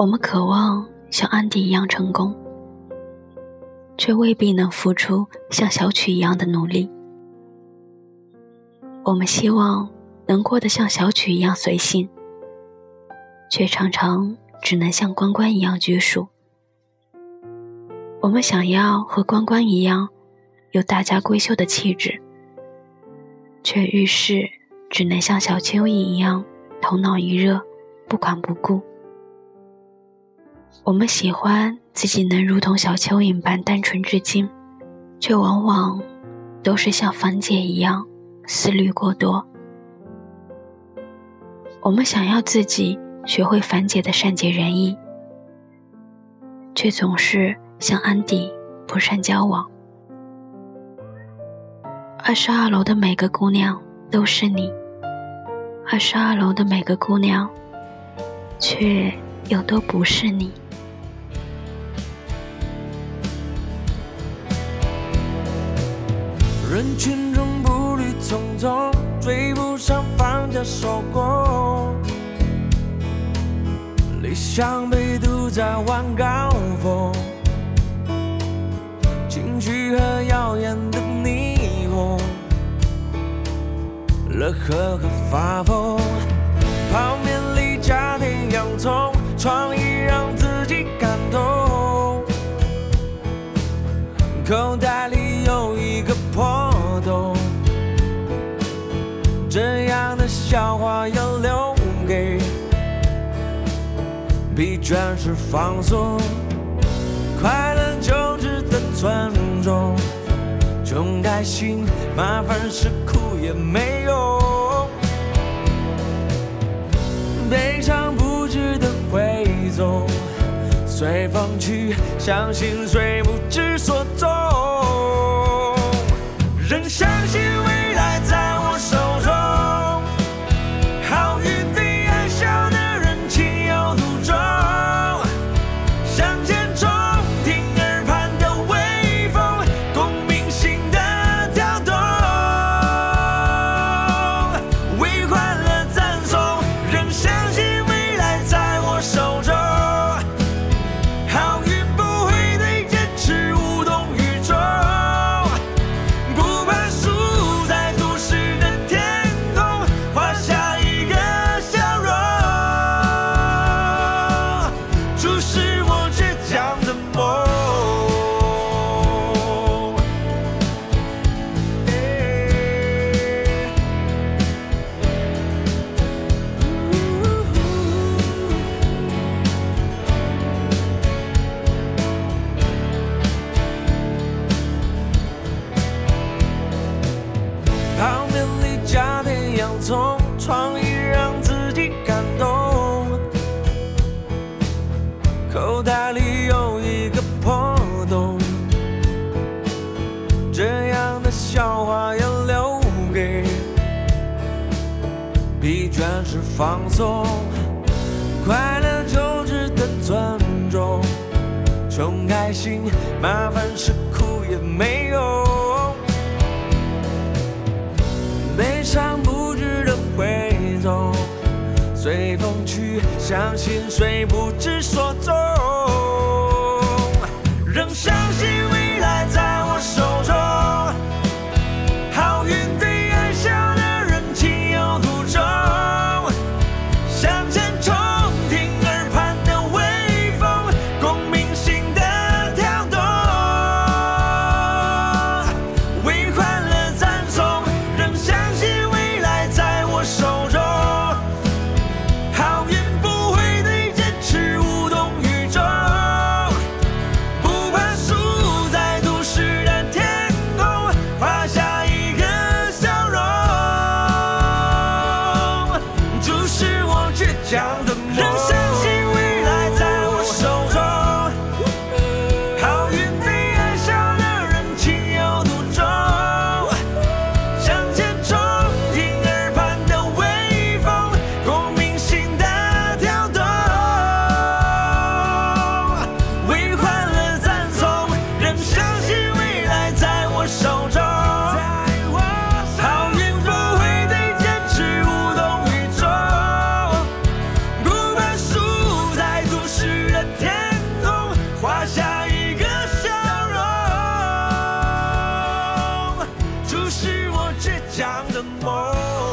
我们渴望像安迪一样成功，却未必能付出像小曲一样的努力。我们希望能过得像小曲一样随性，却常常只能像关关一样拘束。我们想要和关关一样有大家闺秀的气质，却遇事只能像小蚯蚓一样头脑一热，不管不顾。我们喜欢自己能如同小蚯蚓般单纯至今，却往往都是像樊姐一样思虑过多。我们想要自己学会樊姐的善解人意，却总是像安迪不善交往。二十二楼的每个姑娘都是你，二十二楼的每个姑娘，却又都不是你。人群中步履匆匆，追不上放假收工，理想被堵在晚高峰，情绪和耀眼的霓虹，乐呵和发疯，口袋里有一个破洞，这样的笑话要留给疲倦时放松，快乐就值得尊重，穷开心，麻烦是苦也没用，悲伤不值得挥纵，随风去，相信水不知所踪。相信泡面里加点洋葱，创意让自己感动。口袋里有一个破洞，这样的笑话要留给疲倦时放松。快乐就值得尊重，穷开心，麻烦是苦也没用。相信水不知所踪。想的梦。